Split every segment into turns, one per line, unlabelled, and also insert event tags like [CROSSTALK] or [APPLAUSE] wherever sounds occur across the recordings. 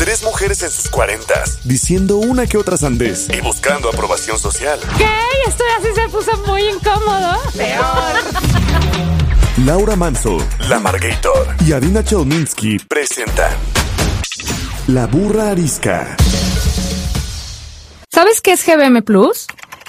Tres mujeres en sus cuarentas, diciendo una que otra sandez y buscando aprobación social.
¿Qué? Esto así se puso muy incómodo.
Laura Manso, La Margator y Adina Chelminsky presentan La Burra Arisca.
¿Sabes qué es GBM Plus?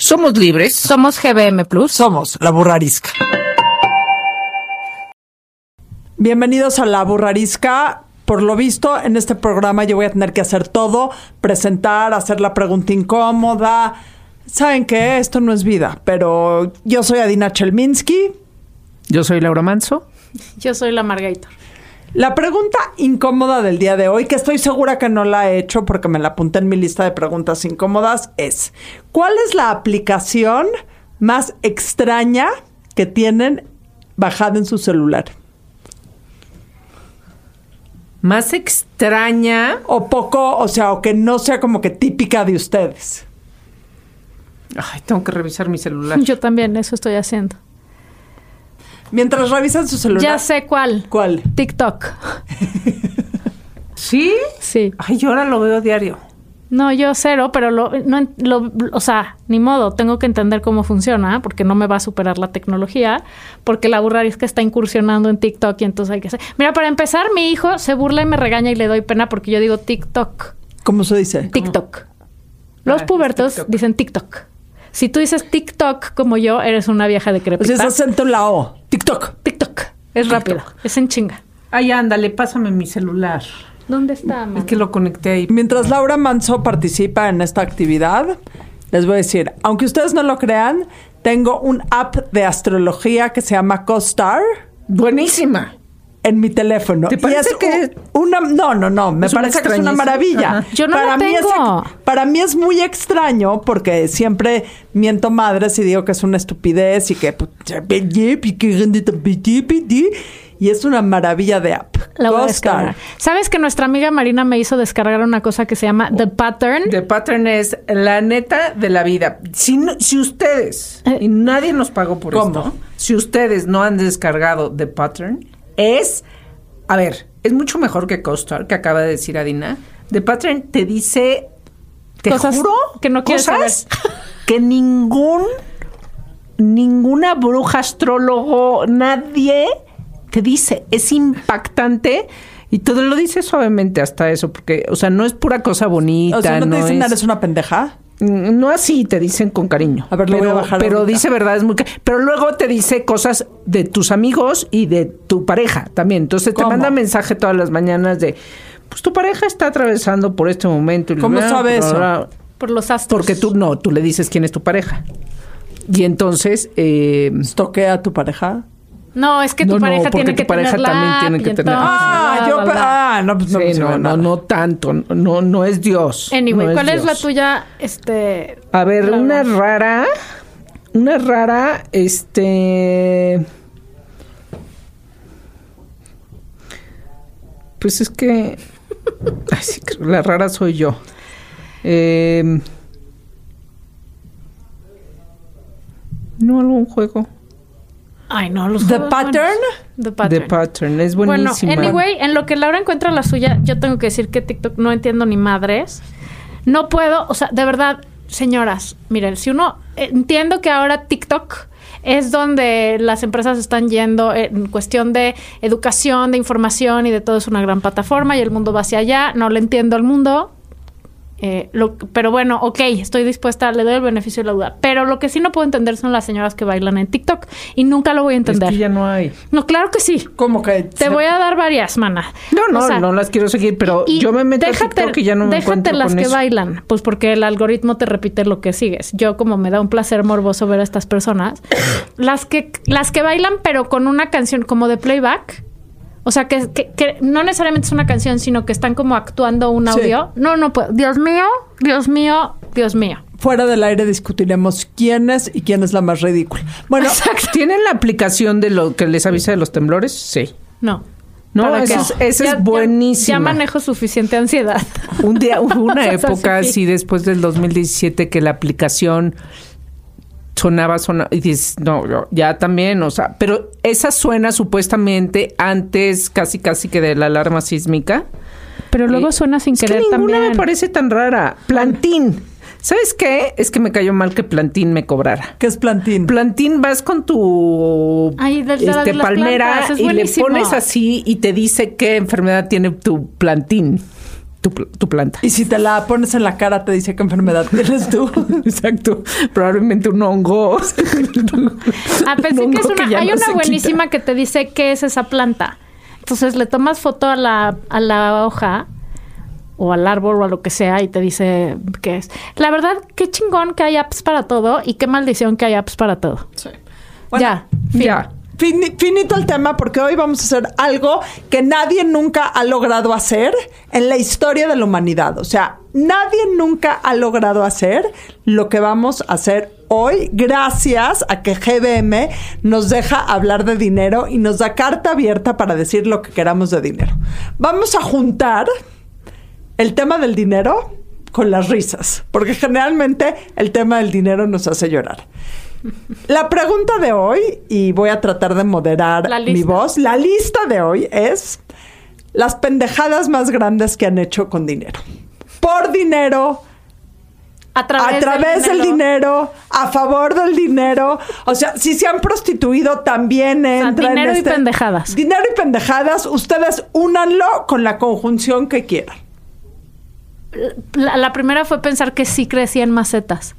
Somos libres.
Somos GBM Plus.
Somos la burrarisca. Bienvenidos a la burrarisca. Por lo visto, en este programa yo voy a tener que hacer todo, presentar, hacer la pregunta incómoda. Saben que esto no es vida, pero yo soy Adina Chelminsky.
Yo soy Laura Manso.
Yo soy la Margator.
La pregunta incómoda del día de hoy, que estoy segura que no la he hecho porque me la apunté en mi lista de preguntas incómodas, es, ¿cuál es la aplicación más extraña que tienen bajada en su celular?
Más extraña.
O poco, o sea, o que no sea como que típica de ustedes.
Ay, tengo que revisar mi celular. [LAUGHS]
Yo también, eso estoy haciendo.
Mientras revisan su celular.
Ya sé cuál.
¿Cuál?
TikTok.
¿Sí?
Sí.
Ay, yo ahora lo veo diario.
No, yo cero, pero lo, no, lo, o sea, ni modo, tengo que entender cómo funciona, porque no me va a superar la tecnología, porque la burra es que está incursionando en TikTok y entonces hay que hacer. Mira, para empezar, mi hijo se burla y me regaña y le doy pena porque yo digo TikTok.
¿Cómo se dice?
TikTok. Los
Ah,
pubertos
TikTok.
dicen TikTok. Si tú dices TikTok como yo, eres una vieja de
O
crepita.
sea, es acento en la O. TikTok.
TikTok. Es rápido. Es en chinga.
Ay, ándale, pásame mi celular.
¿Dónde está,
Es que lo conecté ahí.
Mientras Laura Manso participa en esta actividad, les voy a decir, aunque ustedes no lo crean, tengo un app de astrología que se llama CoStar
Buenísima.
En mi teléfono.
¿Te
Y
parece
es
que-
una no, no, no, me parece que es una maravilla.
Ajá.
Yo no la
mí es
tengo.
ex- para mí es muy extraño porque siempre miento madres y digo que es una estupidez y que pues, y es una maravilla de app.
La voy a
CoStar.
descargar. ¿Sabes que nuestra amiga Marina me hizo descargar una cosa que se llama The Pattern?
The Pattern es la neta de la vida. Si, no- si ustedes,
Eh.
y nadie nos pagó por
¿Cómo?
esto, si ustedes no han descargado The Pattern, es, a ver, es mucho mejor que CoStar, que acaba de decir Adina. The Pattern te dice, te
Cosas
juro,
que no quieres
cosas [LAUGHS] que ningún, ninguna bruja, astrólogo, nadie te dice. Es impactante. Y todo lo dice suavemente hasta eso, porque, o sea, no es pura cosa bonita.
O sea, no te dicen,
es-
eres una pendeja.
No así, te dicen con cariño.
A ver, lo
pero,
voy a bajar
Pero
ahorita.
dice verdades muy... Pero luego te dice cosas de tus amigos y de tu pareja también. Entonces
¿Cómo?
te manda mensaje todas las mañanas de... Pues tu pareja está atravesando por este momento. y
¿Cómo sabe eso?
bla.
Por los astros.
Porque tú no, tú le dices quién es tu pareja. Y entonces... eh,
¿Toquea a tu pareja?
No, es que tu
No, no,
pareja
porque
tiene
tu
que
pareja
tener
también tiene que tener-
Ah, yo... Ah, no, pues no,
sí,
sirve
no, no, no tanto. No, no es Dios.
Anyway,
no
¿cuál es la tuya? Este.
A ver, una rara. Una rara, este. Pues es que. [LAUGHS] Ay, sí, creo que la rara soy yo. Eh, no, algún juego.
Ay, no, los
The Pattern?
buenos. The Pattern.
The Pattern. Es
Bueno,
buenísima.
anyway, en lo que Laura encuentra la suya, yo tengo que decir que TikTok no entiendo ni madres. No puedo, o sea, de verdad, señoras, miren, si uno entiendo que ahora TikTok es donde las empresas están yendo en cuestión de educación, de información y de todo es una gran plataforma y el mundo va hacia allá. No le entiendo al mundo. Eh, lo, pero bueno, ok, estoy dispuesta, le doy el beneficio de la duda. Pero lo que sí no puedo entender son las señoras que bailan en TikTok. Y nunca lo voy a entender.
Es que ya no hay.
No, claro que sí.
Como que
Te voy a dar varias, mana.
No, no,
O sea,
no las quiero seguir, pero
y
yo me meto a
déjate-
TikTok y ya no me
Déjate
encuentro
las
con
que
eso.
bailan, pues porque el algoritmo te repite lo que sigues. Yo como me da un placer morboso ver a estas personas, [COUGHS] las que las que bailan pero con una canción como de playback, o sea que, que- que no necesariamente es una canción, sino que están como actuando un
Sí.
audio. No, no puedo. Dios mío, Dios mío, Dios mío.
fuera del aire discutiremos quién es y quién es la más ridícula. Bueno,
¿Tienen la aplicación de lo que les avisa de los temblores? Sí.
No.
No,
¿Para
esa es, esa
Ya-
es
ya-
buenísima.
Ya, manejo suficiente ansiedad.
Un día hubo una [LAUGHS] época
sí.
así después del 2017 que la aplicación sonaba, sonaba y dices, no, yo- ya también, o sea, pero esa suena supuestamente antes casi casi que de la alarma sísmica.
Pero luego suena sin
es que
querer
ninguna
también.
me parece tan rara. Plantín. ¿Sabes qué? Es que me cayó mal que Plantín me cobrara.
¿qué es plantín?
Plantín vas con tu
Ay, de- de
este,
de las
palmera
es
y le pones así y te dice qué enfermedad tiene tu plantín, tu, tu planta.
y si te la pones en la cara, te dice qué enfermedad [LAUGHS] tienes tú.
Exacto. Probablemente un hongo. [LAUGHS] [LAUGHS]
Ah, pensé
Un
que es una. hay
no
una buenísima
quita.
que te dice qué es esa planta. Entonces le tomas foto a la, a la hoja o al árbol o a lo que sea y te dice qué es. La verdad, qué chingón que hay apps para todo y qué maldición que hay apps para todo.
Bueno,
ya, fin.
ya.
Fini- finito el tema porque hoy vamos a hacer algo que nadie nunca ha logrado hacer en la historia de la humanidad. O sea, nadie nunca ha logrado hacer lo que vamos a hacer hoy gracias a que GBM nos deja hablar de dinero y nos da carta abierta para decir lo que queramos de dinero. Vamos a juntar el tema del dinero con las risas, porque generalmente el tema del dinero nos hace llorar. La pregunta de hoy, y voy a tratar de moderar mi voz, la lista de hoy es las pendejadas más grandes que han hecho con dinero. Por dinero,
A través,
a través del dinero, a favor del dinero. O sea, si se han prostituido, también entra en
dinero y
este-
pendejadas.
Dinero y pendejadas, ustedes únanlo con la conjunción que quieran.
La, la primera fue pensar que sí crecía en macetas.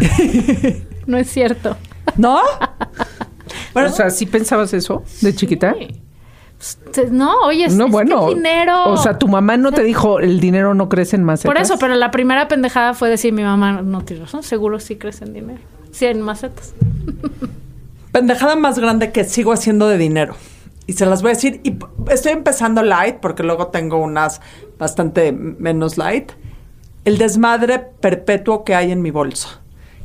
[LAUGHS] no es cierto.
¿No? [LAUGHS] Bueno,
o sea, ¿sí pensabas eso de chiquita?
Pues, No, oye, es,
no,
es
bueno.
dinero.
O sea, tu mamá no te dijo el dinero no crece en macetas.
Por eso, pero la primera pendejada fue decir mi mamá, no tiene razón, seguro sí crece en dinero. Sí, en macetas. [LAUGHS]
pendejada más grande que sigo haciendo de dinero. Y se las voy a decir. Y estoy empezando light, porque luego tengo unas bastante menos light. El desmadre perpetuo que hay en mi bolsa.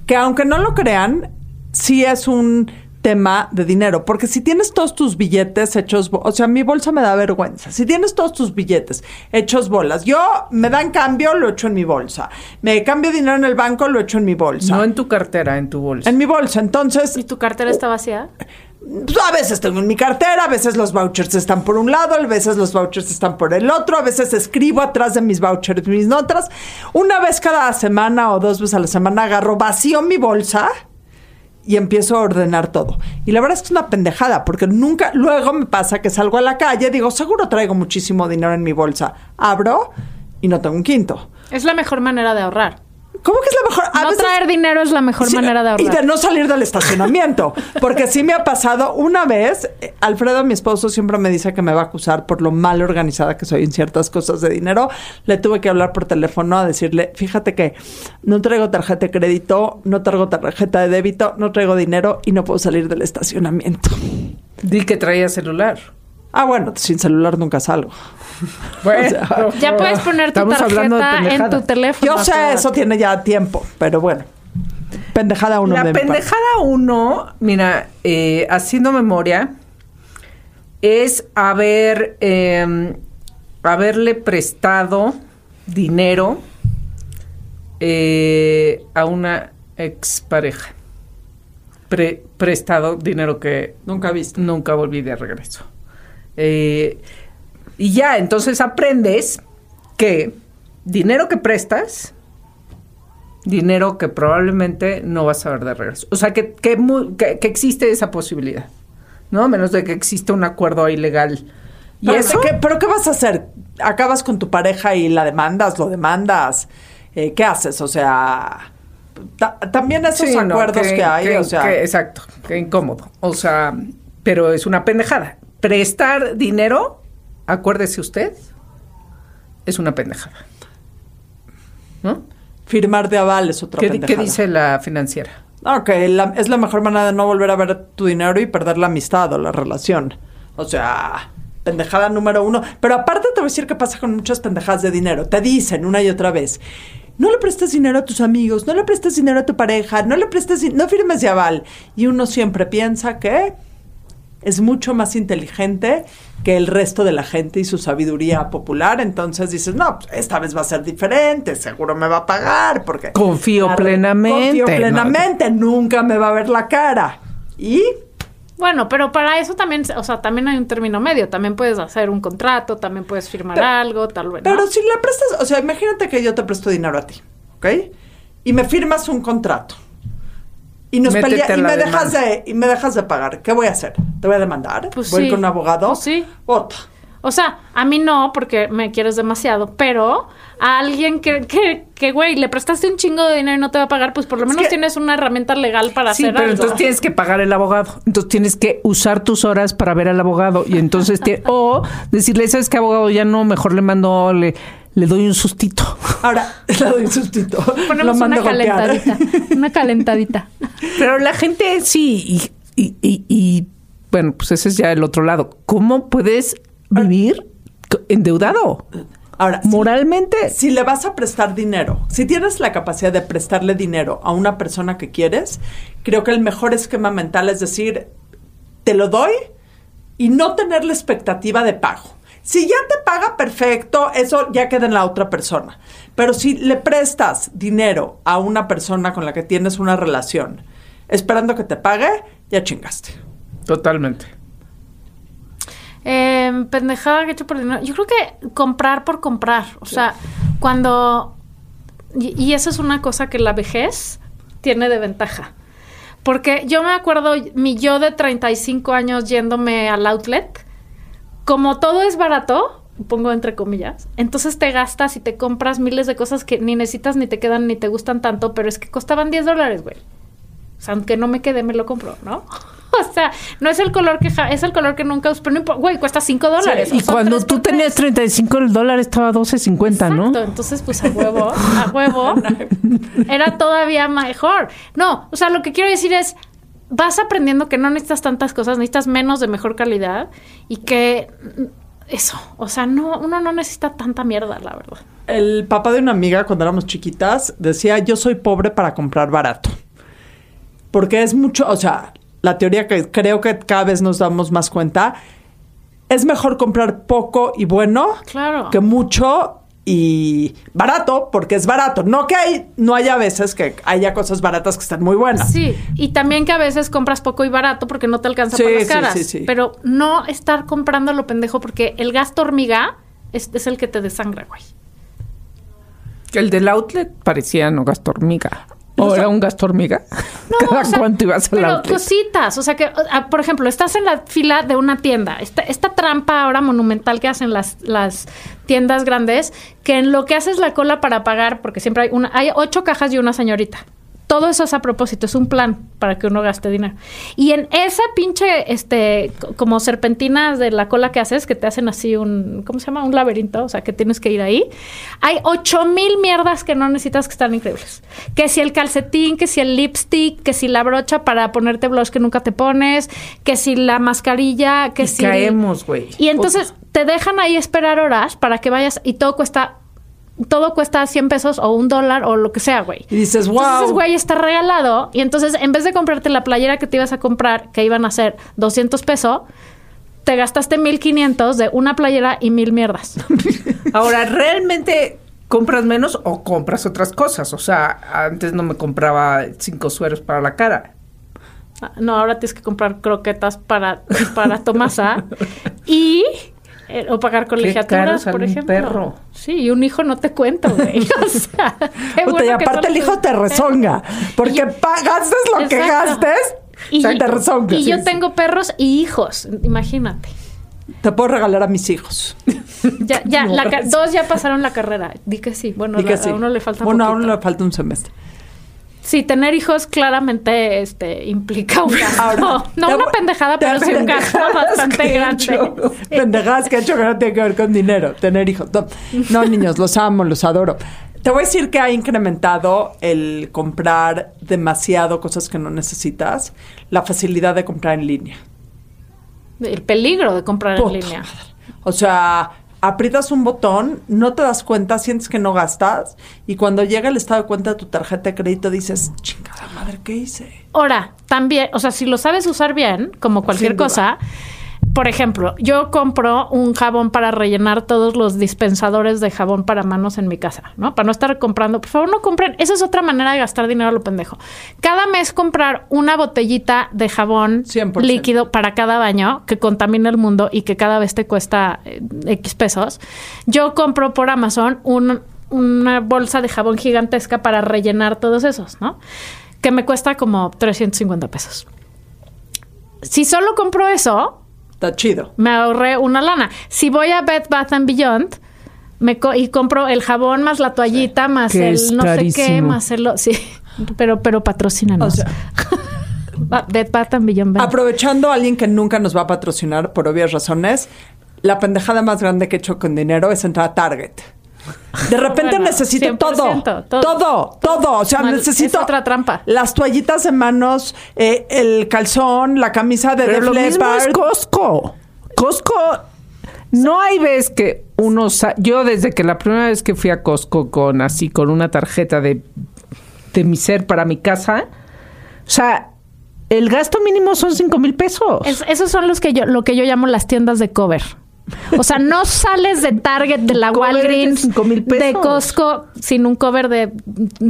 Que aunque no lo crean, sí es un tema de dinero. Porque si tienes todos tus billetes hechos, o sea, mi bolsa me da vergüenza. Si tienes todos tus billetes hechos bolas, yo me dan cambio, lo echo en mi bolsa. Me cambio dinero en el banco, lo echo en mi bolsa.
No en tu cartera, en tu bolsa.
en mi bolsa. Entonces,
¿Y tu cartera está vacía?
Pues, a veces tengo en mi cartera, a veces los vouchers están por un lado, a veces los vouchers están por el otro, a veces escribo atrás de mis vouchers mis notas. Una vez cada semana o dos veces a la semana agarro, vacío mi bolsa y empiezo a ordenar todo. Y la verdad es que es una pendejada, porque nunca, luego me pasa que salgo a la calle, digo, seguro traigo muchísimo dinero en mi bolsa. Abro y no tengo un quinto.
Es la mejor manera de ahorrar.
¿Cómo que es la mejor? A
no
veces-
traer dinero es la mejor
Sí,
manera de ahorrar.
Y de no salir del estacionamiento. Porque sí me ha pasado una vez. eh, Alfredo, mi esposo, siempre me dice que me va a acusar por lo mal organizada que soy en ciertas cosas de dinero. Le tuve que hablar por teléfono a decirle: Fíjate que no traigo tarjeta de crédito, no traigo tarjeta de débito, no traigo dinero y no puedo salir del estacionamiento.
Di que traía celular.
Ah, bueno, sin celular nunca salgo. [LAUGHS]
Bueno,
Ya puedes poner tu tarjeta en tu teléfono.
Yo sé, eso tiene ya tiempo, pero bueno. Pendejada uno
La
de mi parte.
pendejada uno, mira, eh, haciendo memoria, es haber eh, haberle prestado dinero eh, a una expareja. Pre- prestado dinero que
Nunca visto.
nunca volví de regreso. Eh, y ya, entonces aprendes que dinero que prestas, dinero que probablemente no vas a ver de regreso. O sea, que, que, que- que existe esa posibilidad, ¿no? Menos de que exista un acuerdo ilegal. ¿Y
¿Pero
eso?
qué, ¿Pero qué vas a hacer? ¿Acabas con tu pareja y la demandas, lo demandas? eh, ¿qué haces? O sea, ta- también esos
Sí, no,
acuerdos que, hay,
que-
o sea,
que- exacto, qué incómodo. O sea, pero es una pendejada. Prestar dinero, acuérdese usted, es una pendejada. ¿No?
firmar de aval es otra
¿Qué, qué
pendejada.
dice la financiera?
Que la- es la mejor manera de no volver a ver tu dinero y perder la amistad o la relación. O sea, pendejada número uno. Pero aparte te voy a decir qué pasa con muchas pendejadas de dinero. Te dicen una y otra vez, no le prestes dinero a tus amigos, no le prestes dinero a tu pareja, no le prestes, no firmes de aval. Y uno siempre piensa que es mucho más inteligente que el resto de la gente y su sabiduría popular. Entonces dices, no, pues, esta vez va a ser diferente, seguro me va a pagar porque...
Confío plenamente,
Confío
¿no?
plenamente, nunca me va a ver la cara. Y
Bueno, pero para eso también, o sea, también hay un término medio. También puedes hacer un contrato, también puedes firmar
Pero-
algo, tal vez. ¿no?
Pero si le prestas, o sea, imagínate que yo te presto dinero a ti, ¿ok? Y me firmas un contrato. Y nos pelea- y me dejas de y me dejas de pagar. ¿Qué voy a hacer? ¿Te voy a demandar?
Pues
¿Voy
sí.
con un abogado?
Pues sí. O sea, a mí no, porque me quieres demasiado, pero a alguien que, que, que, güey, le prestaste un chingo de dinero y no te va a pagar, pues por lo menos
que-
tienes una herramienta legal para
Sí,
hacer
pero
algo.
entonces tienes que pagar el abogado. Entonces tienes que usar tus horas para ver al abogado. Y entonces te, o decirle, ¿sabes qué abogado? Ya no, mejor le mando, le, le doy un sustito.
Ahora, [LAUGHS] le doy un sustito. Lo
Ponemos
mando
una
a
calentadita. Una calentadita.
Pero la gente sí, y, y, y- y, bueno, pues ese es ya el otro lado. ¿Cómo puedes vivir endeudado?
Ahora, si-
Moralmente.
Si le vas a prestar dinero, si tienes la capacidad de prestarle dinero a una persona que quieres, creo que el mejor esquema mental es decir, te lo doy y no tener la expectativa de pago. Si ya te paga perfecto, eso ya queda en la otra persona. Pero si le prestas dinero a una persona con la que tienes una relación, esperando que te pague, ya chingaste.
Totalmente.
Eh, pendejada que he hecho por dinero. Yo creo que comprar por comprar. O sea, cuando. Y, y eso es una cosa que la vejez tiene de ventaja. Porque yo me acuerdo, mi yo de 35 años yéndome al outlet, como todo es barato, pongo entre comillas, entonces te gastas y te compras miles de cosas que ni necesitas, ni te quedan, ni te gustan tanto, pero es que costaban 10 dólares, güey. O sea, aunque no me quede, me lo compro, ¿no? [LAUGHS] O sea, no es el color que ja- es el color que nunca usé, pero no güey, cuesta 5 dólares.
Y cuando
tres
tú
por tres.
tenías 35, el dólar estaba a 12.50, ¿no?
Exacto, entonces pues a huevo, a [LAUGHS] huevo, era todavía mejor. No, o sea, lo que quiero decir es, vas aprendiendo que no necesitas tantas cosas, necesitas menos de mejor calidad y que eso, o sea, no, uno no necesita tanta mierda, la verdad.
El papá de una amiga, cuando éramos chiquitas, decía, yo soy pobre para comprar barato. Porque es mucho, o sea, la teoría que creo que cada vez nos damos más cuenta, es mejor comprar poco y bueno
Claro.
que mucho y barato, porque es barato. No que hay, no haya veces que haya cosas baratas que estén muy buenas.
Sí, y también que a veces compras poco y barato porque no te alcanza
Sí,
para las
sí,
caras.
sí, sí.
Pero no estar comprando lo pendejo porque el gasto hormiga es, es el que te desangra, güey.
El del outlet parecía no gasto hormiga. ¿O era un gasto hormiga? [LAUGHS] ¿Cada
o sea,
cuánto ibas al
pero
outlet?
cositas, o sea que, ah, por ejemplo, estás en la fila de una tienda, esta, esta trampa ahora monumental que hacen las, las tiendas grandes, que en lo que haces la cola para pagar, porque siempre hay una, hay ocho cajas y una señorita. Todo eso es a propósito, es un plan para que uno gaste dinero. Y en esa pinche, este, co- como serpentinas de la cola que haces, que te hacen así un, ¿cómo se llama? Un laberinto, o sea, que tienes que ir ahí. Hay ocho mil mierdas que no necesitas que están increíbles. Que si el calcetín, que si el lipstick, que si la brocha para ponerte blush que nunca te pones, que si la mascarilla, que
Y
si...
caemos, güey.
Y entonces te dejan ahí esperar horas para que vayas y todo cuesta... Todo cuesta 100 pesos o un dólar o lo que sea, güey.
Y dices,
Entonces,
wow.
güey, está regalado. Y entonces, en vez de comprarte la playera que te ibas a comprar, que iban a ser 200 pesos, te gastaste 1500 de una playera y mil mierdas. [LAUGHS]
Ahora, ¿realmente compras menos o compras otras cosas? O sea, antes no me compraba cinco sueros para la cara.
Ah, No, ahora tienes que comprar croquetas para, para Tomasa [LAUGHS] y eh, o pagar colegiaturas, por
un
ejemplo.
perro.
Sí, y un hijo no te cuento, güey. [LAUGHS] O sea, qué
y aparte el hijo te rezonga. Porque
Y-
pa- gastes lo que gastes,
Y,
o sea, te rezonga.
y
Sí,
yo
sí.
tengo perros y hijos, imagínate.
Te puedo regalar a mis hijos. [LAUGHS]
Ya, ya, la dos ya pasaron la carrera. Di que sí. Bueno,
Di que
la-
sí.
a uno le falta
Bueno, a uno le falta un semestre.
Sí, tener hijos claramente este, implica un gasto. No
te
una pendejada,
te
pero sí un gasto bastante
que he
grande. [LAUGHS]
Pendejadas que he hecho que no tiene que ver con dinero, tener hijos. No, no, niños, los amo, los adoro. Te voy a decir que ha incrementado el comprar demasiado cosas que no necesitas, la facilidad de comprar en línea.
El peligro de comprar
Puta
en línea.
madre. O sea, aprietas un botón, no te das cuenta, sientes que no gastas y cuando llega el estado de cuenta de tu tarjeta de crédito dices, chingada madre, ¿qué hice?
Ahora, también, o sea, si lo sabes usar bien, como cualquier cosa, por ejemplo, yo compro un jabón para rellenar todos los dispensadores de jabón para manos en mi casa, ¿no? Para no estar comprando. Por favor, no compren. Esa es otra manera de gastar dinero a lo pendejo. Cada mes comprar una botellita de jabón
100%.
líquido para cada baño que contamina el mundo y que cada vez te cuesta eh, X pesos. Yo compro por Amazon un- una bolsa de jabón gigantesca para rellenar todos esos, ¿no? Que me cuesta como 350 pesos. Si solo compro eso,
Está chido.
me ahorré una lana. Si voy a Bed Bath and Beyond me co- y compro el jabón más la toallita más
Que
el no sé qué
carísimo.
más el sí, pero pero patrocínanos.
O sea, [LAUGHS]
Bed Bath and Beyond.
Aprovechando a alguien que nunca nos va a patrocinar por obvias razones, la pendejada más grande que he hecho con dinero es entrar a Target. De repente
Bueno,
necesito
100%,
todo,
todo.
todo, todo, O sea,
Mal-
necesito
es otra trampa.
Las toallitas de manos, eh, el calzón, la camisa de
Pero
Def
lo mismo es. Costco. Costco, no hay vez que uno... sa- Yo desde que la primera vez que fui a Costco con así, con una tarjeta de, de mi ser para mi casa, o sea, el gasto mínimo son cinco mil pesos.
Es- esos son los que yo lo que yo llamo las tiendas de cover. O sea, no sales de Target, de la
de
Walgreens,
5,000 pesos.
de Costco sin un cover de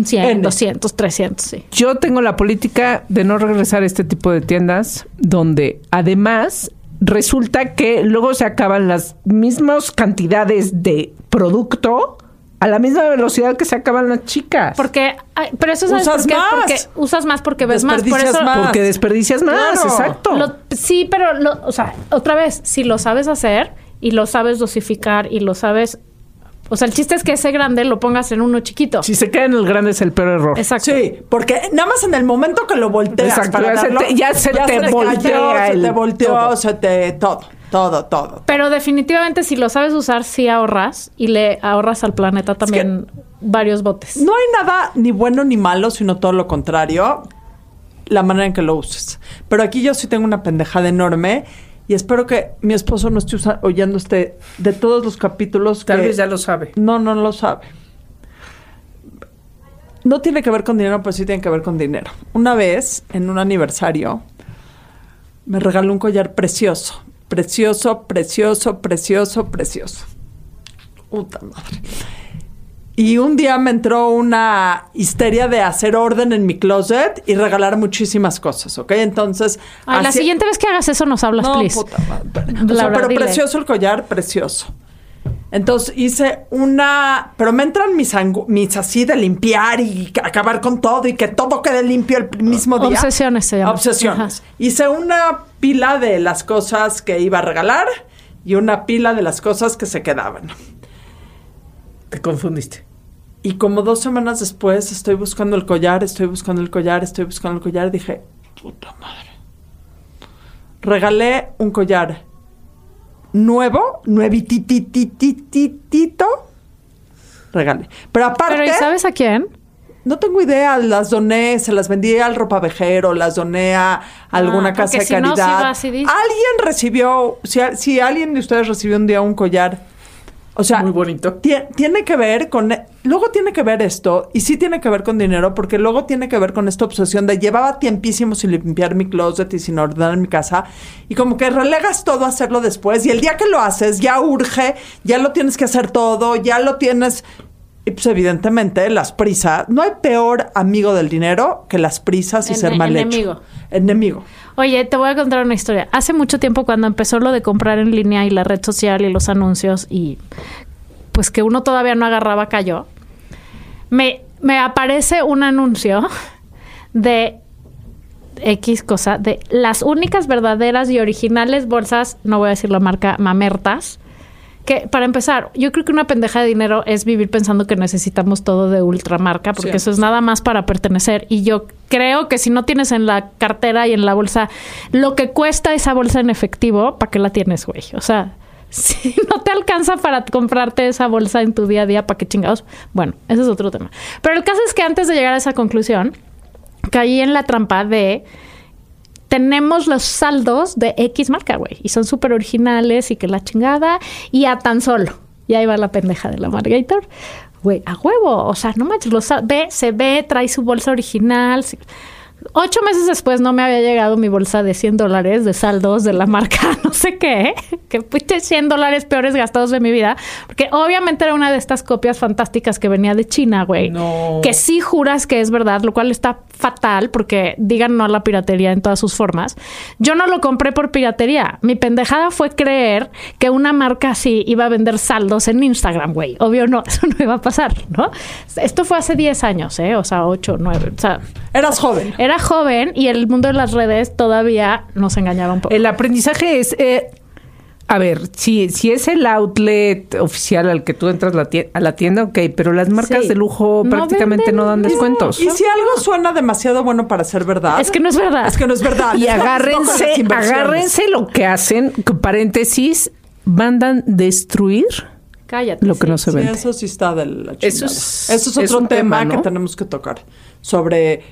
100,
N.
200, 300, sí.
Yo tengo la política de no regresar a este tipo de tiendas donde además resulta que luego se acaban las mismas cantidades de producto a la misma velocidad que se acaban las chicas.
Porque, ay, pero eso sabes
Usas
por qué?
más.
Porque usas más porque ves más. Por eso,
más.
Porque desperdicias más,
Claro.
exacto.
Lo- sí, pero, lo- o sea, otra vez, si lo sabes hacer y lo sabes dosificar y lo sabes. O sea, el chiste es que ese grande lo pongas en uno chiquito.
Si se queda en el grande es el peor error.
Exacto.
Sí, porque nada más en el momento que lo volteas
Exacto,
para
ya se te- ya se te
cayó,
voltea
se te volteó,
todo.
se te todo, todo, todo.
Pero definitivamente si lo sabes usar, sí ahorras y le ahorras al planeta también varios botes.
No hay nada ni bueno ni malo, sino todo lo contrario, la manera en que lo uses. Pero aquí yo sí tengo una pendejada enorme y espero que mi esposo no esté oyendo este de todos los capítulos.
Tal
que-
vez ya lo sabe.
No, no lo sabe. No tiene que ver con dinero, pero sí tiene que ver con dinero. Una vez, en un aniversario, me regaló un collar precioso. Precioso, precioso, precioso, precioso. Puta madre. Y un día me entró una histeria de hacer orden en mi closet y regalar muchísimas cosas, ¿ok? Entonces...
Ay, la siguiente vez que hagas eso nos hablas,
no,
please.
puta madre. O sea,
Laura,
pero
dile.
precioso el collar, precioso. Entonces hice una, pero me entran mis, angu- mis así de limpiar y ca- acabar con todo y que todo quede limpio el mismo día.
Obsesiones se llama.
Obsesiones.
Ajá.
Hice una pila de las cosas que iba a regalar y una pila de las cosas que se quedaban.
Te confundiste.
Y como dos semanas después estoy buscando el collar, estoy buscando el collar, estoy buscando el collar, dije, puta madre. Regalé un collar nuevo, nuevitititititito. Regalé. Pero aparte,
Pero ¿y sabes a quién?
no tengo idea, las doné, se las vendí al ropavejero, las doné a alguna
Ah,
casa de
si no,
caridad. Alguien recibió, si, si alguien de ustedes recibió un día un collar, o sea,
Muy bonito.
tie- tiene que ver con, luego tiene que ver esto, y sí tiene que ver con dinero, porque luego tiene que ver con esta obsesión de llevaba tiempísimo sin limpiar mi closet y sin ordenar mi casa, y como que relegas todo a hacerlo después, y el día que lo haces ya urge, ya lo tienes que hacer todo, ya lo tienes, y pues evidentemente las prisas, no hay peor amigo del dinero que las prisas y ser mal
enemigo.
hecho. Enemigo.
Oye, te voy a contar una historia. Hace mucho tiempo cuando empezó lo de comprar en línea y la red social y los anuncios y pues que uno todavía no agarraba callo, me, me aparece un anuncio de X cosa de las únicas verdaderas y originales bolsas, no voy a decir la marca, mamertas. Que para empezar, yo creo que una pendeja de dinero es vivir pensando que necesitamos todo de ultramarca, porque eso es nada más para pertenecer. Y yo creo que si no tienes en la cartera y en la bolsa lo que cuesta esa bolsa en efectivo, ¿para qué la tienes, güey? O sea, [LAUGHS] si no te alcanza para comprarte esa bolsa en tu día a día, ¿para qué chingados? Bueno, ese es otro tema. Pero el caso es que antes de llegar a esa conclusión, caí en la trampa de tenemos los saldos de X marca, güey, y son súper originales y que la chingada, y a tan solo. Y ahí va la pendeja de la Margator. Güey, a huevo, o sea, no manches, los ve, se ve, trae su bolsa original. Ocho meses después no me había llegado mi bolsa de 100 dólares de saldos de la marca [LAUGHS] no sé qué, que fuiste 100 dólares peores gastados de mi vida, porque obviamente era una de estas copias fantásticas que venía de China, güey,
No.
que sí juras que es verdad, lo cual está fatal porque digan no a la piratería en todas sus formas. Yo no lo compré por piratería. Mi pendejada fue creer que una marca así iba a vender saldos en Instagram, güey. Obvio no, [LAUGHS] eso no iba a pasar, ¿no? Esto fue hace 10 años, ¿eh? O sea, 8, 9, o sea,
Eras joven.
era joven y el mundo de las redes todavía nos engañaba un poco.
El aprendizaje es, eh, a ver, si, si es el outlet oficial al que tú entras la a la tienda, ok, pero las marcas
Sí.
de lujo
No
prácticamente
venden
no dan descuentos.
Y si algo suena demasiado bueno para ser verdad.
Es que no es verdad.
Es que no es verdad.
Y agárrense, agárrense lo que hacen, paréntesis, mandan destruir
Cállate.
lo que
sí.
no se
Sí,
vende.
eso sí está de la chingada.
Eso es-
Eso es
es
otro tema,
tema,
que tenemos que tocar. Sobre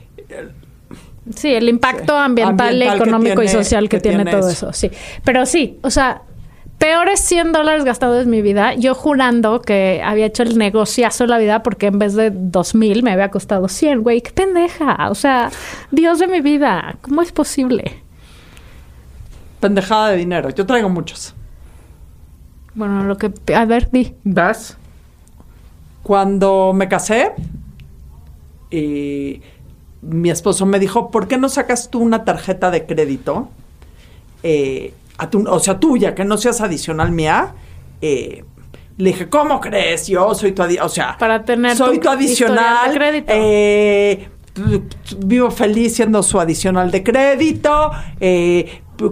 Sí, el impacto
Sí.
ambiental, económico y social que,
que
tiene,
tiene
todo
eso.
eso. Sí. Pero sí, o sea, peores 100 dólares gastados en mi vida, yo jurando que había hecho el negociazo de la vida porque en vez de 2000 me había costado 100, güey, qué pendeja. O sea, Dios de mi vida, ¿cómo es posible?
pendejada de dinero. Yo traigo muchos.
Bueno, lo que. A ver, di.
¿Vas?
Cuando me casé, y mi esposo me dijo, ¿por qué no sacas tú una tarjeta de crédito? eh, a tu- o sea, tuya, que no seas adicional mía. Eh, le dije, ¿cómo crees? Yo soy tu adicional. O sea,
Para tener
soy
tu
tu adicional.
de crédito.
eh, vivo feliz siendo su adicional de crédito,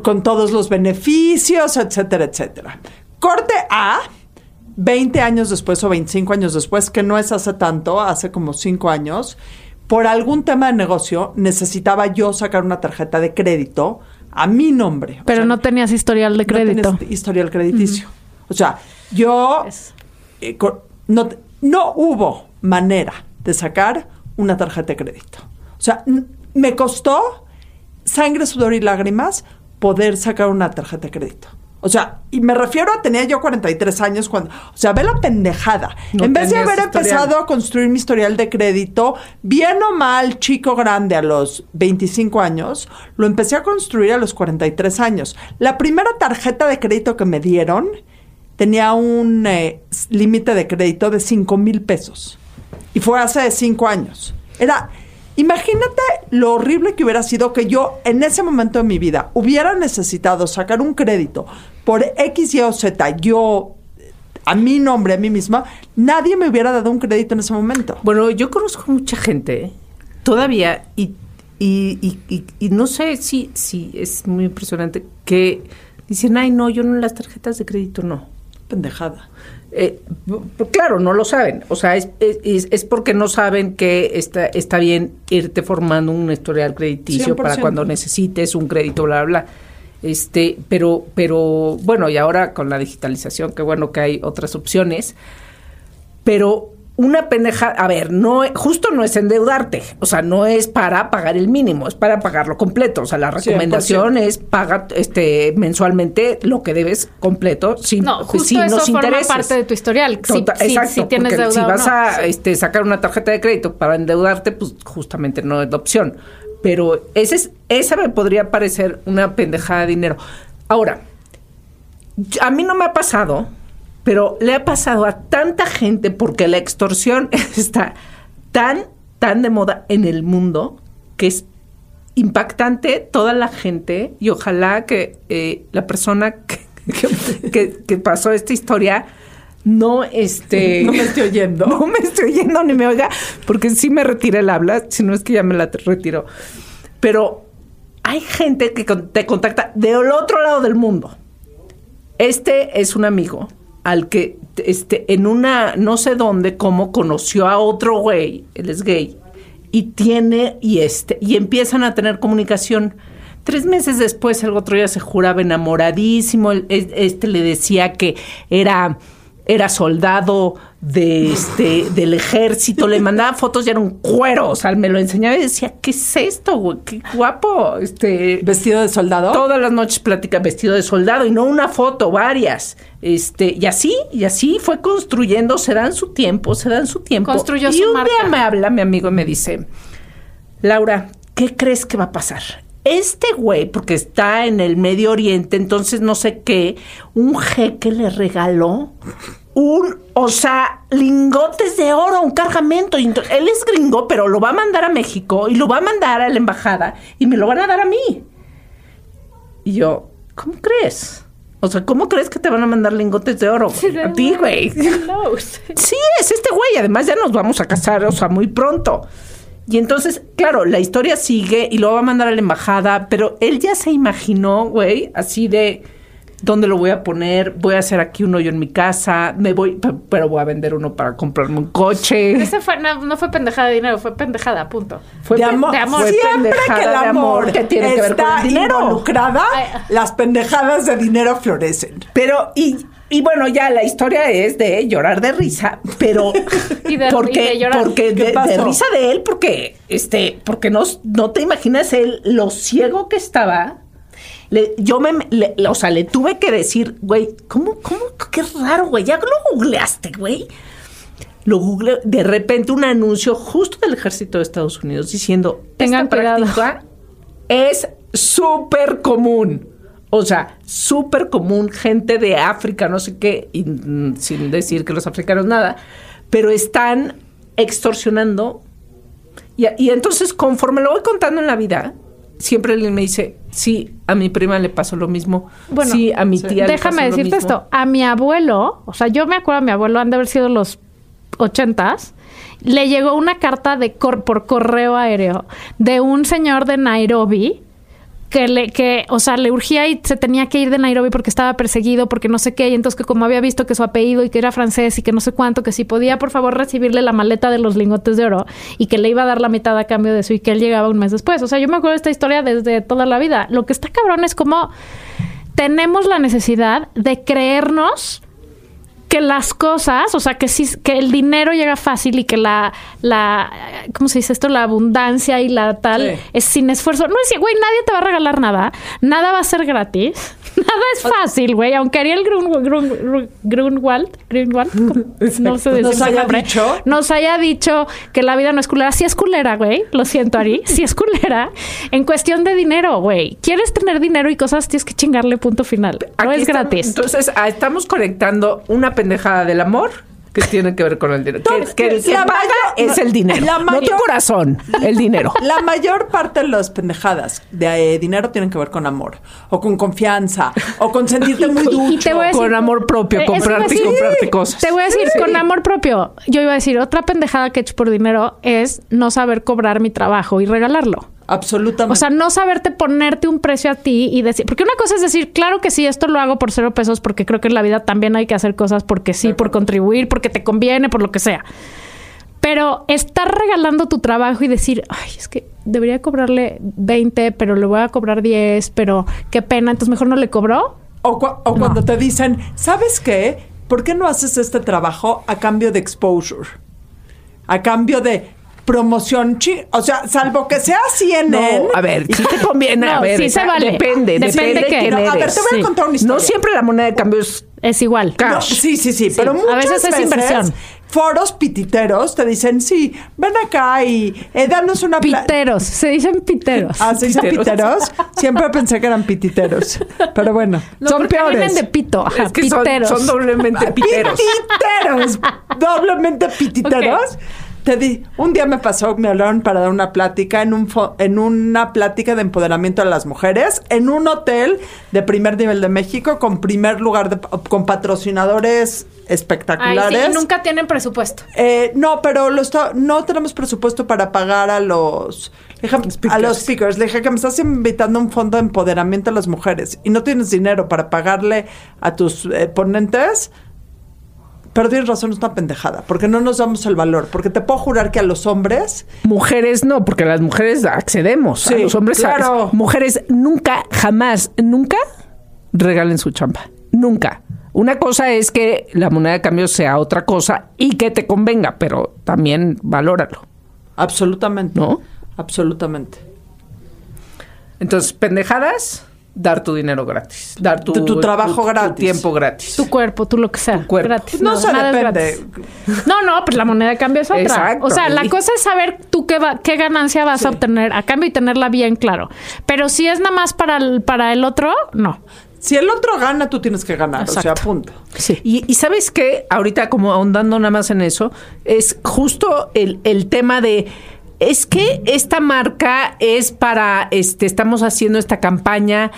con todos los beneficios, etcétera, etcétera. Corte A, 20 años después o 25 años después, que no es hace tanto, hace como 5 años, por algún tema de negocio necesitaba yo sacar una tarjeta de crédito a mi nombre.
Pero
sea,
no tenías historial de
no
crédito.
este historial crediticio. O sea, yo
Es-
eh, no, no hubo manera de sacar una tarjeta de crédito. O sea, me costó sangre, sudor y lágrimas poder sacar una tarjeta de crédito. O sea, y me refiero a tenía yo 43 años cuando, o sea, ve la pendejada.
No
en vez de haber empezado a construir mi historial de crédito, bien o mal, chico grande a los 25 años, lo empecé a construir a los 43 años. La primera tarjeta de crédito que me dieron tenía un eh, límite de crédito de 5 mil pesos. Y fue hace 5 años. Era, imagínate lo horrible que hubiera sido que yo en ese momento de mi vida hubiera necesitado sacar un crédito por X, Y o Z, yo a mi nombre, a mí misma, nadie me hubiera dado un crédito en ese momento.
Bueno, yo conozco mucha gente todavía y, y, y- y- no sé si, si es muy impresionante que dicen, ay, no, yo no las tarjetas de crédito no.
Pendejada.
Eh, claro, no lo saben. O sea, es, es, es porque no saben que está, está bien irte formando un historial crediticio para
100%.
cuando necesites un crédito, bla, bla, bla. Este, pero, pero, bueno, y ahora con la digitalización, que bueno que hay otras opciones, pero una pendeja, a ver, no, justo no es endeudarte, o sea, no es para pagar el mínimo, es para pagarlo completo, o sea, la recomendación es paga este mensualmente lo que debes completo sin,
No, justo
sin
eso
los
forma
intereses.
parte de tu historial. Si,
Tota-
si-
exacto,
si tienes deuda
si
o
vas
no.
a
Sí.
este, sacar una tarjeta de crédito para endeudarte, pues justamente no es la opción. Pero ese es, esa me podría parecer una pendejada de dinero. Ahora, a mí no me ha pasado, pero le ha pasado a tanta gente porque la extorsión [LAUGHS] está tan, tan de moda en el mundo que es impactante toda la gente y ojalá que eh, la persona [LAUGHS] que, que- pasó esta historia no este [LAUGHS]
No me esté oyendo.
no me estoy oyendo ni me oiga porque sí me retira el habla si no es que ya me la retiró pero hay gente que te contacta del otro lado del mundo. Este es un amigo al que este, en una, no sé dónde, cómo conoció a otro güey, él es gay, y tiene, y este, y empiezan a tener comunicación. Tres meses después, el otro día se juraba enamoradísimo. Este le decía que era, era soldado de este, del ejército. Le mandaba fotos y era un cuero. O sea, me lo enseñaba y decía, ¿qué es esto, güey? Qué guapo. Este,
¿Vestido de soldado?
Todas las noches platica vestido de soldado y no una foto, varias. Este, y así, y así fue construyendo, se dan su tiempo, se dan su tiempo.
Construyó
y
su
un
marca.
día me habla mi amigo y me dice, Laura, ¿qué crees que va a pasar? Este güey, porque está en el Medio Oriente, entonces no sé qué, un jeque le regaló un, o sea, lingotes de oro, un cargamento. Él es gringo, pero lo va a mandar a México y lo va a mandar a la embajada y me lo van a dar a mí. Y yo, ¿cómo crees? O sea, ¿cómo crees que te van a mandar lingotes de oro? güey? a ti, güey. [LAUGHS] Sí, es este güey. Además, ya nos vamos a casar, o sea, muy pronto. Y entonces, claro, la historia sigue y lo va a mandar a la embajada, pero él ya se imaginó, güey, así de dónde lo voy a poner, voy a hacer aquí un hoyo en mi casa, me voy, pe- pero voy a vender uno para comprarme un coche.
Ese fue, no, no fue pendejada de dinero, fue pendejada, punto.
Fue
de
pe-
amor.
de amor.
fue
Siempre
pendejada
que el amor,
que tiene que ver con
está
el dinero.
involucrada,
Ay.
las pendejadas de dinero florecen.
Pero, y, y bueno, ya la historia es de llorar de risa, pero [LAUGHS]
Y de-
porque,
y de llorar.
porque de risa de él, porque este, porque no, no te imaginas él lo ciego que estaba. Le- yo me, le- o sea, le tuve que decir, güey, ¿cómo, cómo, qué raro, güey? Ya lo googleaste, güey. Lo googleé, de repente un anuncio justo del ejército de Estados Unidos diciendo,
Tengan
esta
cuidado.
práctica es súper común. O sea, súper común, gente de África, no sé qué, y, mm, sin decir que los africanos nada, pero están extorsionando. Y, y entonces, conforme lo voy contando en la vida, siempre él me dice, sí, a mi prima le pasó lo mismo,
Bueno,
sí, a mi tía le
Déjame
pasó lo
decirte
mismo".
esto. A mi abuelo, o sea, yo me acuerdo a mi abuelo, han de haber sido los ochentas, le llegó una carta de cor- por correo aéreo de un señor de Nairobi que le, que, o sea, le urgía y se tenía que ir de Nairobi porque estaba perseguido, porque no sé qué, y entonces que como había visto que su apellido y que era francés y que no sé cuánto, que si podía por favor recibirle la maleta de los lingotes de oro y que le iba a dar la mitad a cambio de eso y que él llegaba un mes después. O sea, yo me acuerdo de esta historia desde toda la vida. Lo que está cabrón es como tenemos la necesidad de creernos que las cosas, o sea, que sí, que el dinero llega fácil y que la, la, ¿cómo se dice esto? La abundancia y la tal
Sí.
es sin esfuerzo. No es, güey, nadie te va a regalar nada, nada va a ser gratis, [LAUGHS] nada es fácil, güey. Aunque Ariel Grun, Grun- Grun- Grunwald, [LAUGHS] no sé decir
Nos haya
nombre,
dicho.
nos haya dicho que la vida no es culera. Sí es culera, güey. Lo siento, Ari. Sí es culera. En cuestión de dinero, güey. ¿Quieres tener dinero y cosas? Tienes que chingarle punto final. No es
estamos-
gratis.
Entonces, ah, estamos conectando una pendejada del amor que tiene que ver con el dinero. Que, que el que
La
paga
mayor-
es el dinero.
la
no tu
mayor-
corazón, el dinero. [LAUGHS]
La mayor parte de las pendejadas de eh, dinero tienen que ver con amor, o con confianza, o con sentirte muy ducho.
decir-
Con amor propio,
Eh,
comprarte y comprarte cosas.
Te voy a decir, con amor propio, yo iba a decir, otra pendejada que he hecho por dinero es no saber cobrar mi trabajo y regalarlo.
Absolutamente.
O sea, no saberte ponerte un precio a ti y decir, porque una cosa es decir, claro que sí, esto lo hago por cero pesos porque creo que en la vida también hay que hacer cosas porque sí, por contribuir, porque te conviene, por lo que sea. Pero estar regalando tu trabajo y decir, ay, es que debería cobrarle 20, pero le voy a cobrar 10, pero qué pena, entonces mejor no le.
O, cu- o cuando te dicen, ¿sabes qué? ¿Por qué no haces este trabajo a cambio de exposure? A cambio de promoción. chi- O sea, salvo que sea CNN.
No, a ver, si te conviene, a [LAUGHS] ver,
sí se
esa-
vale.
depende,
Depende
depende de
qué.
quién
No,
eres.
a ver, te voy
Sí.
a contar una historia.
No siempre la moneda de cambio es
Es igual.
No,
cash.
sí, sí, sí, pero
A
muchas
veces es
veces
inversión.
foros pititeros te dicen, sí, ven acá y eh, danos una...
Piteros, se dicen piteros.
Ah, ¿se dicen
Piteros.
piteros? Siempre pensé que eran pititeros. Pero bueno, [LAUGHS]
No,
son peores.
de pito. Ajá,
Es que son,
piteros.
son [LAUGHS] doblemente piteros.
Pititeros, doblemente pititeros. Te di, un día me pasó, me hablaron para dar una plática en un fo- en una plática de empoderamiento de las mujeres en un hotel de primer nivel de México con primer lugar de, con patrocinadores
Ay,
espectaculares.
sí, nunca tienen presupuesto.
Eh, no, pero lo está- no tenemos presupuesto para pagar a los, dije, a los speakers, le dije que me estás invitando a un fondo de empoderamiento a las mujeres y no tienes dinero para pagarle a tus eh, ponentes. Pero tienes razón, es una pendejada, porque no nos damos el valor. Porque te puedo jurar que a los hombres
Mujeres no, porque las mujeres accedemos. a
Sí,
los hombres.
claro.
Mujeres nunca, jamás, nunca regalen su champa. Nunca. Una cosa es que la moneda de cambio sea otra cosa y que te convenga, pero también valóralo,
Absolutamente.
¿no?
Absolutamente.
Entonces, pendejadas, dar tu dinero gratis. Dar tu,
Tu- tu trabajo gratis.
tiempo gratis.
Tu cuerpo, tú lo que sea.
Tu cuerpo.
Gratis.
No
nada-
se
nada es
depende.
gratis. No, no, pues la moneda de cambio es otra.
Exacto.
O sea, la cosa es saber tú qué, va- qué ganancia vas a obtener a cambio y tenerla bien claro. Pero si es nada más para el, para el otro, no.
Si el otro gana, tú tienes que ganar. O sea,
Exacto.
punto.
Sí.
Y, y sabes que ahorita como ahondando nada más en eso, es justo el, el tema de es que esta marca es para este estamos haciendo esta campaña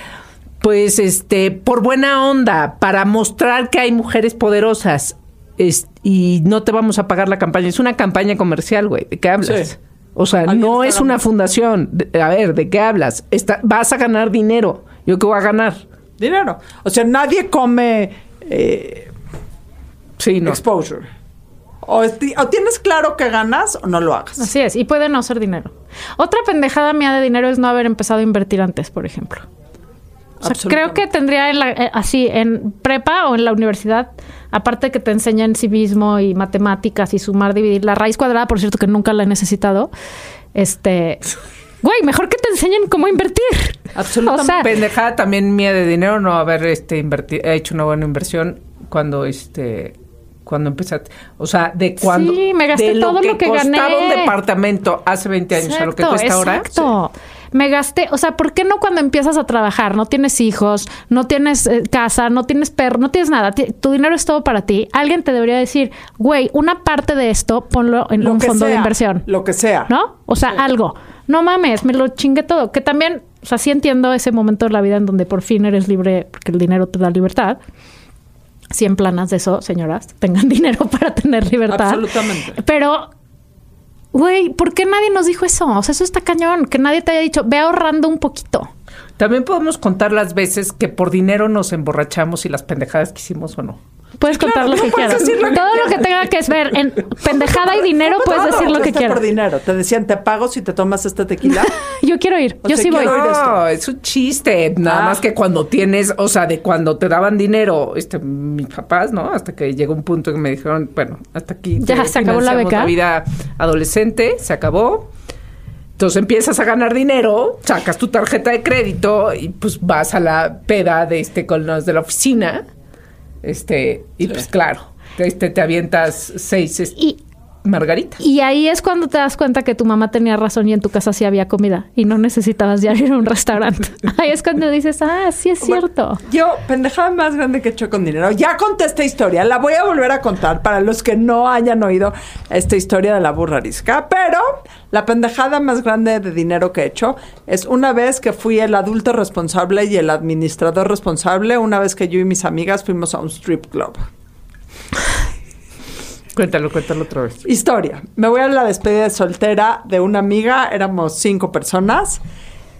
pues este por buena onda para mostrar que hay mujeres poderosas. Es- y no te vamos a pagar la campaña. Es una campaña comercial güey. De qué hablas
Sí.
o sea no es una fundación. De- a ver de qué hablas Está- vas a ganar dinero. Yo qué voy a ganar.
Dinero. O sea, nadie come eh,
sí no.
exposure. O, tienes claro que ganas o no lo hagas.
Así es. Y puede no ser dinero. Otra pendejada mía de dinero es no haber empezado a invertir antes, por ejemplo. O sea, creo que tendría en la- eh, así en prepa o en la universidad, aparte que te enseñan civismo y matemáticas y sumar, dividir, la raíz cuadrada, por cierto, que nunca la he necesitado. Este, güey, mejor que te enseñen cómo invertir.
Absolutamente.
O sea,
pendejada también mía de dinero no haber este hecho una buena inversión cuando este cuando empezaste o sea de cuando
Sí, me gasté
de lo
todo
que
lo que
costaba
gané.
un departamento hace 20 años a lo que
Exacto,
cuesta ahora
Exacto. Me gasté, o sea, ¿por qué no cuando empiezas a trabajar? No tienes hijos, no tienes eh, casa, no tienes perro, no tienes nada. Tu dinero es todo para ti. Alguien te debería decir, güey, una parte de esto ponlo en
Lo
un fondo de inversión.
Lo que sea.
¿No? O sea, algo. No mames, me lo chingué todo. Que también, o sea, sí entiendo ese momento de la vida en donde por fin eres libre, porque el dinero te da libertad. Sí, en planas de eso, señoras, tengan [LAUGHS] dinero para tener libertad.
Absolutamente.
Pero, güey, ¿por qué nadie nos dijo eso? O sea, eso está cañón. Que nadie te haya dicho, ve ahorrando un poquito.
también podemos contar las veces que por dinero nos emborrachamos y las pendejadas que hicimos o no
Puedes
Claro,
contar lo
no
que
puedes
quieras.
decir lo que
Todo lo que tenga que ver en pendejada y dinero, puedes
Todo,
decir lo que quieras.
por dinero. Te decían, te pago si te tomas este tequila. [LAUGHS]
Yo quiero ir.
O
Yo
sea,
sí voy.
no, es un chiste. Nada
Ah.
más que cuando tienes, o sea, de cuando te daban dinero, este, mis papás, ¿no? Hasta que llegó un punto que me dijeron, bueno, hasta aquí.
Ya, se acabó la beca.
vida adolescente, se acabó. Entonces empiezas a ganar dinero, sacas tu tarjeta de crédito y pues vas a la peda de este con los de la oficina. Este, y pues claro, este, te avientas seis
Y,
margaritas.
y ahí es cuando te das cuenta que tu mamá tenía razón y en tu casa sí había comida y no necesitabas ya ir a un restaurante. [LAUGHS] Ahí es cuando dices, ah, sí es cierto.
Yo, pendejada más grande que he hecho con dinero. Ya conté esta historia, la voy a volver a contar para los que no hayan oído esta historia de la burra arisca. Pero la pendejada más grande de dinero que he hecho es una vez que fui el adulto responsable y el administrador responsable, una vez que yo y mis amigas fuimos a un strip club.
Cuéntalo, cuéntalo otra vez.
Historia. Me voy a la despedida de soltera de una amiga, éramos cinco personas.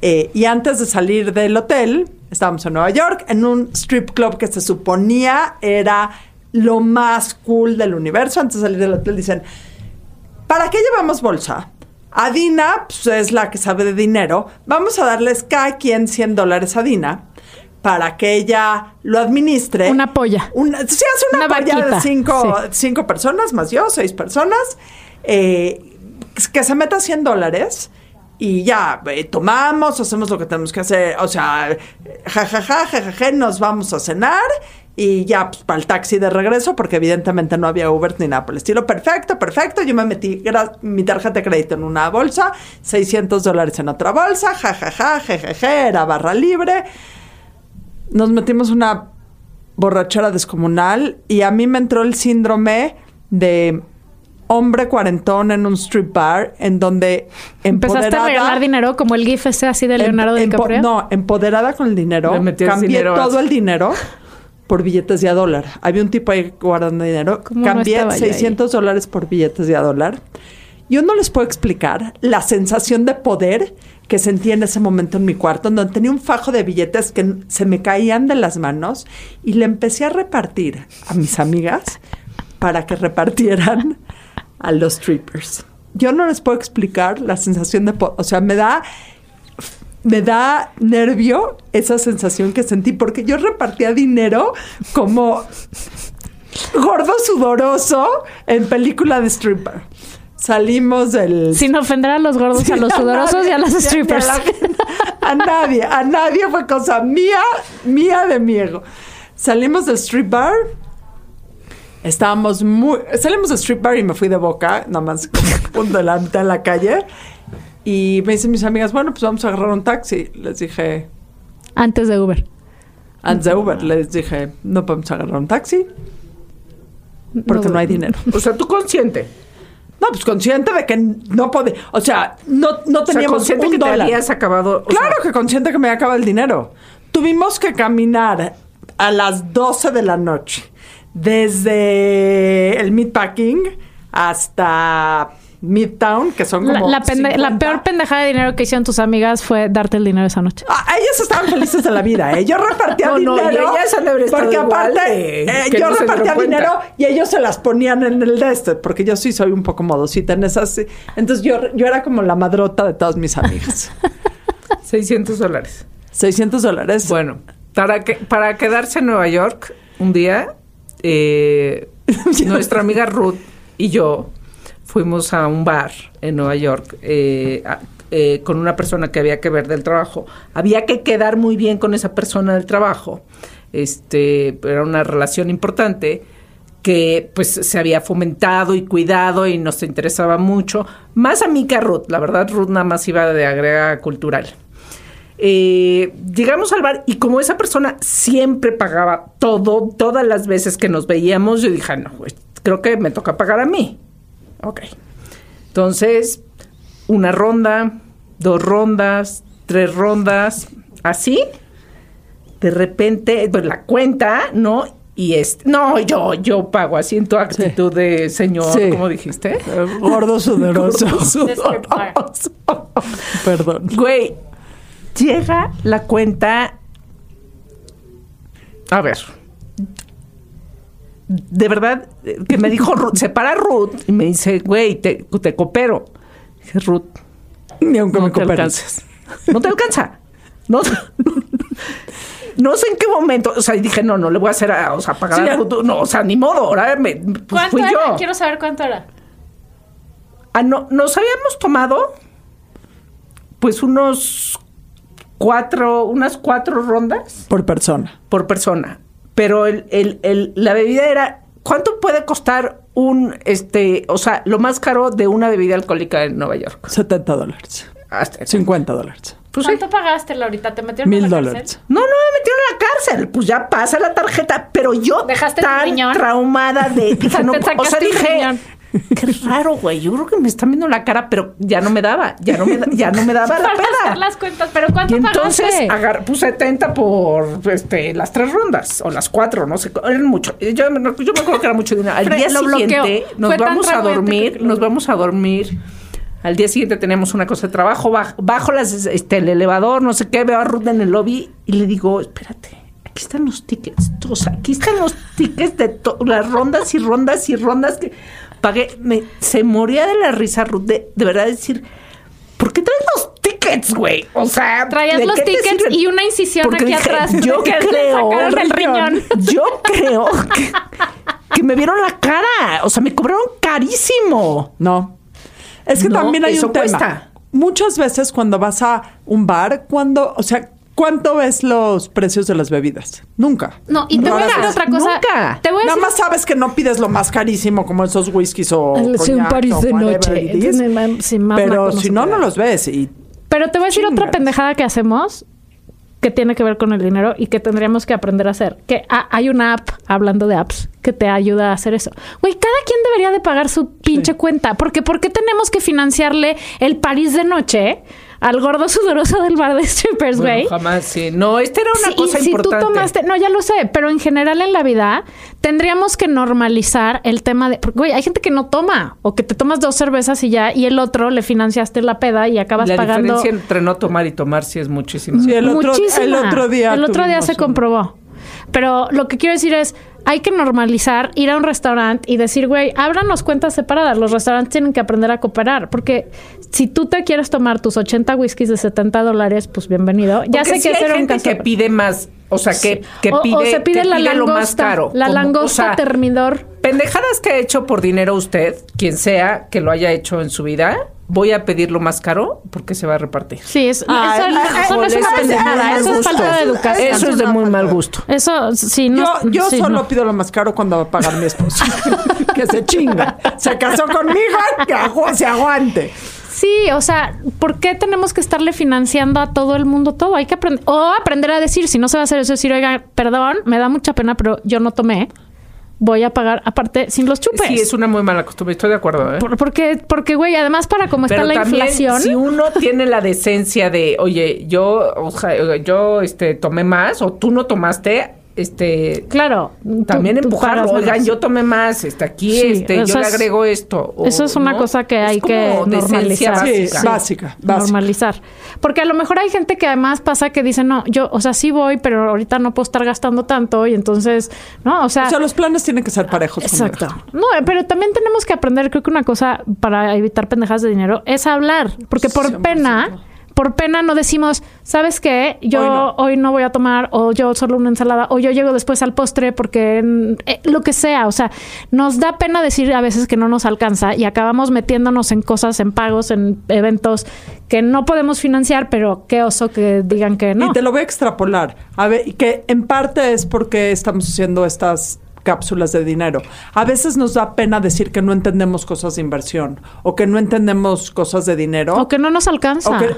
eh, y antes de salir del hotel, estábamos en Nueva York, en un strip club que se suponía era lo más cool del universo. Antes de salir del hotel dicen, ¿para qué llevamos bolsa? A Dina, pues, es la que sabe de dinero. Vamos a darles cada quien 100 dólares a Dina para que ella lo administre.
Una polla.
Una, sí, es una,
Una
polla de cinco,
sí.
cinco personas, más yo, seis personas, eh, que se meta 100 dólares y ya, eh, tomamos, hacemos lo que tenemos que hacer, o sea, jajaja, jajaja, nos vamos a cenar y ya, pues, para el taxi de regreso, porque evidentemente no había Uber ni nada por el estilo. Perfecto, perfecto, yo me metí mi tarjeta de crédito en una bolsa, 600 dólares en otra bolsa, jajaja, jejeje, era barra libre nos metimos una borrachera descomunal y a mí me entró el síndrome de hombre cuarentón en un strip bar en donde
Empezaste a
empoderada
regalar dinero como el gif ese así de
em-
Leonardo
empo-
DiCaprio.
no, empoderada con el dinero, cambié
dinero a-
todo el dinero por billetes de a dólar. Había un tipo ahí guardando dinero,
¿Cómo no
cambié
ahí?
600 dólares por billetes de a dólar Yo no les puedo explicar la sensación de poder que sentí en ese momento en mi cuarto, donde tenía un fajo de billetes que se me caían de las manos y le empecé a repartir a mis amigas para que repartieran a los strippers. Yo no les puedo explicar la sensación de, o sea, me da me da nervio esa sensación que sentí porque yo repartía dinero como gordo sudoroso en película de stripper. Salimos del
Sin ofender a los gordos, a los
Sí,
sudorosos y a los
nadie,
strippers.
A, [LAUGHS] nadie, a nadie fue cosa mía, mía de mi ego. Salimos del strip bar. Estábamos muy. Salimos del strip bar y me fui de boca, nada más como a punto de la mitad de la calle. Y me dicen mis amigas, bueno, pues vamos a agarrar un taxi. Les dije,
Antes de Uber.
antes de Uber, les dije, no podemos agarrar un taxi porque no, hay dinero.
O sea, tú consciente.
No, pues consciente de que no puede. O sea, no, no
O sea,
teníamos
consciente
un
que te
dólar.
habías acabado.
Claro
sea,
que consciente que me acaba el dinero. Tuvimos que caminar a las 12 de la noche desde el meatpacking hasta Midtown, que son
La,
como
la pende- la
50.
peor pendejada de dinero que hicieron tus amigas fue darte el dinero esa noche.
Ah, ellas estaban felices de la vida, ¿eh? Yo repartía
No, no,
dinero.
y ellas
Porque aparte,
de-
eh, yo
no
repartía dinero y ellos se las ponían en el de este, porque yo sí soy un poco modosita en esas. Entonces yo, yo era como la madrota de todas mis amigas. [LAUGHS]
600 dólares.
600 dólares.
Bueno, para, que, para quedarse en Nueva York un día, eh, [LAUGHS] nuestra amiga Ruth y yo fuimos a un bar en Nueva York eh, eh, con una persona que había que ver del trabajo. Había que quedar muy bien con esa persona del trabajo. Este, era una relación importante que pues se había fomentado y cuidado y nos interesaba mucho. Más a mí que a Ruth. La verdad, Ruth nada más iba de agrega cultural. Eh, llegamos al bar y como esa persona siempre pagaba todo, todas las veces que nos veíamos, yo dije, "Ah, no, güey, creo que me toca pagar a mí. Ok. Entonces, una ronda, dos rondas, tres rondas, así. De repente, pues la cuenta, ¿no? Y este, no, yo, yo pago así en tu actitud de señor,
Sí.
¿cómo dijiste?
Gordo [LAUGHS] sudoroso.
Gordo sudoroso. [LAUGHS]
Perdón.
Güey, llega la cuenta. A ver. De verdad, que me dijo Ruth, se para Ruth y me dice, güey, te, te coopero. Dije, Ruth,
Ni aunque
no
me
te
cooperes.
No te alcanza. No, no sé en qué momento. O sea, dije, no, no le voy a hacer, a, o sea, pagar
Sí,
a. Ruth. No, o sea, ni modo. Ahora me, pues
¿Cuánto
fui
era?
yo.
Quiero saber cuánto era.
Ah, no, nos habíamos tomado pues unos cuatro, unas cuatro rondas
Por persona.
por persona. Pero el, el, el- la bebida era, ¿cuánto puede costar un, este, o sea, lo más caro de una bebida alcohólica en Nueva York?
70 dólares.
Hasta,
50 dólares.
pues sí.
¿Cuánto pagaste, Laurita? ¿Te metieron
Mil
en la
dólares.
cárcel?
No, no me metieron a la cárcel. Pues ya pasa la tarjeta. Pero yo
¿Dejaste
tan
riñón?
traumada de... Dije, [LAUGHS] no, o sea, dije...
riñón.
Qué raro, güey. Yo creo que me están viendo la cara, pero ya no me daba. Ya no me, ya no me daba la [LAUGHS] peda.
las cuentas. ¿Pero
Y
cuánto
entonces
pagaste?
agar, puse 70 por este, las tres rondas o las cuatro, no sé, eran mucho. Yo, me- yo me acuerdo que era mucho dinero. Al
Fre-
día siguiente nos
Fue
vamos a dormir, nos vamos a dormir. Al día siguiente tenemos una cosa de trabajo, baj- bajo las, este, el elevador, no sé qué, veo a Ruth en el lobby y le digo, espérate, aquí están los tickets, o sea, aquí están los tickets de las rondas y rondas y rondas que pagué. Me, se moría de la risa Ruth, de, de verdad decir, ¿por qué traes los tickets, güey? O sea,
Traías
¿de
los tickets y una incisión
Porque
aquí
dije,
atrás.
Yo
que
creo,
sacaron el riñón.
yo creo que, que me vieron la cara. O sea, me cobraron carísimo.
No. Es que
No,
también hay
eso
un tema.
cuesta.
Muchas veces cuando vas a un bar, cuando, o sea, ¿cuánto ves los precios de las bebidas? Nunca.
No, y te voy a decir otra cosa.
Nunca.
Te voy a
Nada
decir
más sabes que no pides lo más carísimo como esos whiskies o
Sí, un París de noche.
is.
Entonces, ma- sí, más
Pero si no, no los ves y
Pero te voy a decir otra pendejada que hacemos que tiene que ver con el dinero y que tendríamos que aprender a hacer. Que ha- hay una app, hablando de apps, que te ayuda a hacer eso. Güey, cada quien debería de pagar su pinche cuenta. Porque ¿por qué tenemos que financiarle el París de noche al gordo sudoroso del bar de strippers,
Bueno,
güey.
jamás, sí. No, esta era una
Sí,
cosa
y si
importante.
tú tomaste, no, ya lo sé, pero en general en la vida tendríamos que normalizar el tema de, porque, güey, hay gente que no toma o que te tomas dos cervezas y ya, y el otro le financiaste la peda y acabas
La
pagando
diferencia entre no tomar y tomar sí es muchísima.
Sí, el otro,
muchísima.
el otro día.
El otro día se
un-
comprobó. Pero lo que quiero decir es, hay que normalizar ir a un restaurante y decir, güey, ábranos cuentas separadas. Los restaurantes tienen que aprender a cooperar. Porque si tú te quieres tomar tus 80 whiskies de 70 dólares, pues bienvenido. Ya
Porque
sé
sí
que
hay
un
gente
caso.
que pide más, o sea, que, que
o,
pide,
o se pide
que
la
pide
langosta,
lo más caro.
la
Como-
langosta
o sea,
termidor.
Pendejadas que ha hecho por dinero usted, quien sea que lo haya hecho en su vida, voy a pedir lo más caro porque se va a repartir.
Sí, es,
Ah,
eso, eso no es
eso
una
es de
pendejada,
mal
eso es
gusto.
falta de educación.
Eso es de muy mal gusto.
Eso, sí, no.
Yo, yo
sí,
solo
no.
pido lo más caro cuando va a pagar mi esposo. [LAUGHS] que se chinga. Se casó conmigo, que agu- se aguante.
Sí, o sea, ¿por qué tenemos que estarle financiando a todo el mundo todo? Hay que aprender, o aprender a decir, si no se va a hacer eso, decir, oiga, perdón, me da mucha pena, pero yo no tomé, voy a pagar aparte sin los chupes.
Sí, es una muy mala costumbre, estoy de acuerdo. ¿eh?
Por- porque, porque, güey, además para cómo está la
también,
inflación,
si uno [LAUGHS] tiene la decencia de, oye, yo, o sea, yo, este, tomé más o tú no tomaste, este,
claro.
también
tú
empujarlo. Oigan, yo tomé más, este, aquí,
Sí,
este,
eso
yo le
es-
agrego esto. o,
eso es una
¿no?
cosa que
Es
hay
como
que normalizar.
Sí,
básica.
básica, básica.
normalizar. Porque a lo mejor hay gente que además pasa que dice, no, yo, o sea, sí voy, pero ahorita no puedo estar gastando tanto y entonces, ¿no? O sea,
O sea, los planes tienen que ser parejos.
Exacto. No, pero también tenemos que aprender, creo que una cosa para evitar pendejadas de dinero es hablar, porque por
100%.
pena, por pena no decimos, ¿sabes qué? Yo
Hoy no.
hoy no voy a tomar o yo solo una ensalada o yo llego después al postre porque mm, eh, lo que sea, o sea, nos da pena decir a veces que no nos alcanza y acabamos metiéndonos en cosas, en pagos, en eventos que no podemos financiar, pero qué oso que digan que no.
Y te lo voy a extrapolar. A ver, y que en parte es porque estamos haciendo estas cápsulas de dinero. A veces nos da pena decir que no entendemos cosas de inversión o que no entendemos cosas de dinero.
O que no nos alcanza.
Que-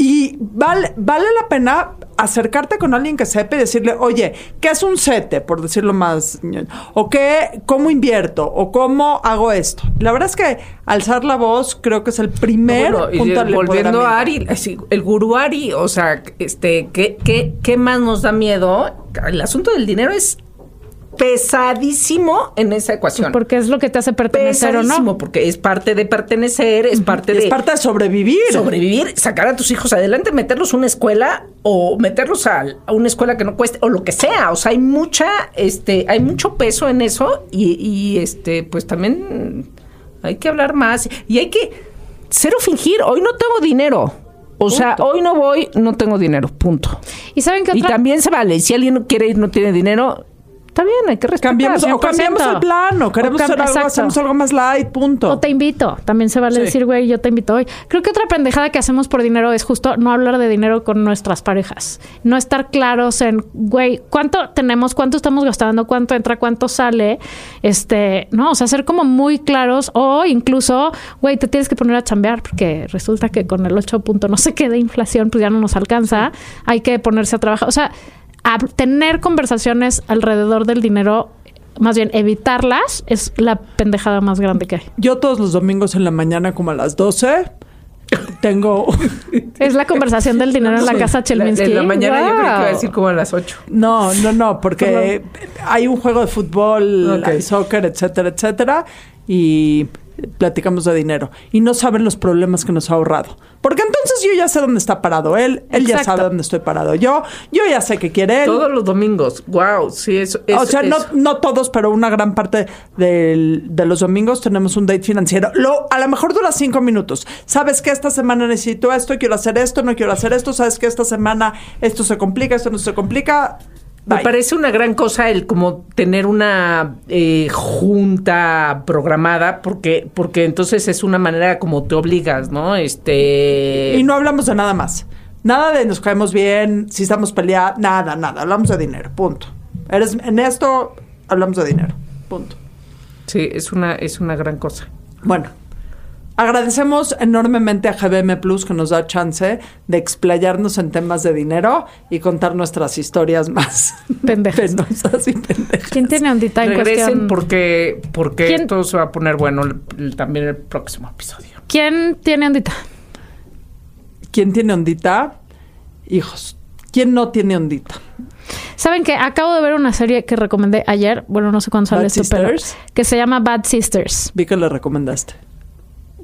y vale, vale la pena acercarte con alguien que sepa y decirle, oye, ¿qué es un sete? Por decirlo más. O qué, cómo invierto, o cómo hago esto. La verdad es que alzar la voz creo que es el primer
Bueno, y
punto del
volviendo a. Ari, el gurú Ari, o sea, este, ¿qué, qué, ¿qué más nos da miedo? El asunto del dinero es pesadísimo en esa ecuación.
porque es lo que te hace pertenecer o
pesadísimo,
no.
porque es parte de pertenecer, es parte de
es parte de sobrevivir.
sobrevivir, sacar a tus hijos adelante, meterlos a una escuela o meterlos a, a una escuela que no cueste o lo que sea. O sea, hay mucha, este, hay mucho peso en eso y, y, este, pues también hay que hablar más y hay que cero fingir. Hoy no tengo dinero. O sea, hoy no voy, no tengo dinero. Punto.
Y saben que
Y también se vale. Si alguien no quiere ir, no tiene dinero, está bien, hay que respetar.
Cambiamos, o
100%.
cambiamos el plan, o queremos hacer algo,
exacto.
hacemos algo más light, punto.
O te invito. También se vale
Sí.
decir, güey, yo te invito hoy. Creo que otra pendejada que hacemos por dinero es justo no hablar de dinero con nuestras parejas. No estar claros en, güey, cuánto tenemos, cuánto estamos gastando, cuánto entra, cuánto sale. Este, no, o sea, ser como muy claros o incluso, güey, te tienes que poner a chambear porque resulta que con el 8 punto no sé qué de inflación, pues ya no nos alcanza. Hay que ponerse a trabajar. O sea, a- tener conversaciones alrededor del dinero. Más bien, evitarlas es la pendejada más grande que hay.
Yo todos los domingos en la mañana, como a las 12, tengo... [LAUGHS]
Es la conversación del dinero en la casa Chelminsky.
En la mañana yo creo que iba a decir como a las 8.
No, no, no, porque hay un juego de fútbol,
Ok.
hay soccer, etcétera, etcétera, y platicamos de dinero. Y no saben los problemas que nos ha ahorrado. Porque entonces yo ya sé dónde está parado él, él ya sabe dónde estoy parado yo, yo ya sé qué quiere él.
Todos los domingos. Wow, sí, eso es.
o sea, no, no todos, pero una gran parte del- de los domingos tenemos un date financiero. Lo, a lo mejor dura cinco minutos. Sabes que esta semana necesito esto, quiero hacer esto, no quiero hacer esto. Sabes que esta semana esto se complica, esto no se complica.
Me parece una gran cosa el como tener una eh, junta programada, porque, porque entonces es una manera como te obligas, ¿no? Este.
Y no hablamos de nada más. Nada de nos caemos bien, si estamos peleados, nada, nada. Hablamos de dinero, punto. Eres, en esto hablamos de dinero, punto.
Sí, es una, es una gran cosa.
Bueno, agradecemos enormemente a GBM Plus que nos da chance de explayarnos en temas de dinero y contar nuestras historias más [LAUGHS]
Pendejas.
penosas y pendejas.
¿Quién tiene ondita en
Regresen
cuestión?
porque, porque
¿Quién-
esto se va a poner bueno el- el- también el próximo episodio.
¿Quién tiene ondita?
¿Quién tiene ondita? Hijos, ¿quién no tiene ondita?
Saben que acabo de ver una serie que recomendé ayer, bueno, no sé cuándo sale
Bad
esto, pero
Sisters.
que se llama Bad Sisters.
Vi que le recomendaste.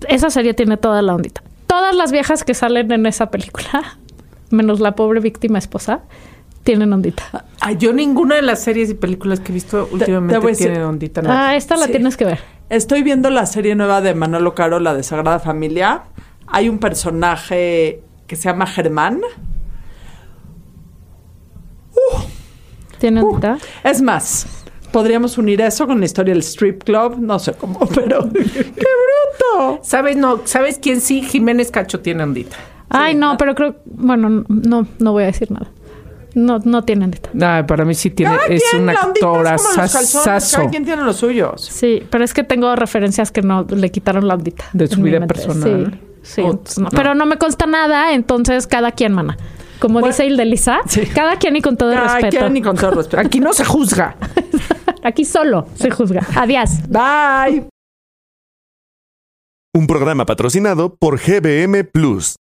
Esa serie tiene toda la ondita. Todas las viejas que salen en esa película, [LAUGHS] menos la pobre víctima esposa, tienen ondita.
Ay, yo ninguna de las series y películas que he visto últimamente
a decir-
tiene ondita. ¿no?
Ah, esta la
Sí.
tienes que ver.
Estoy viendo la serie nueva de Manolo Caro, la de Sagrada Familia. Hay un personaje que se llama Germán.
¿Tiene
Uh,
ondita?
es más, podríamos unir eso con la historia del strip club. No sé cómo, [LAUGHS] pero ¡qué bruto!
¿Sabes, no, ¿Sabes quién sí? Jiménez Cacho tiene ondita.
Ay, no, pero creo, bueno, no, no voy a decir nada. No, no tiene ondita.
No, para mí sí tiene.
Cada
es
quien,
un
la ondita es como los calzones,
actorazazo.
Cada quien tiene los suyos.
Sí, pero es que tengo referencias que no le quitaron la ondita.
De su vida personal.
Sí, sí,
O-
entonces no.
no.
Pero no me consta nada, entonces cada quien, mana. Como
Bueno,
dice Ildelisa,
sí.
cada quien y con todo
Cada
respeto.
quien y con todo respeto.
Aquí no se juzga. [LAUGHS]
Aquí solo se juzga. Adiós.
Bye.
Un programa patrocinado por GBM Plus.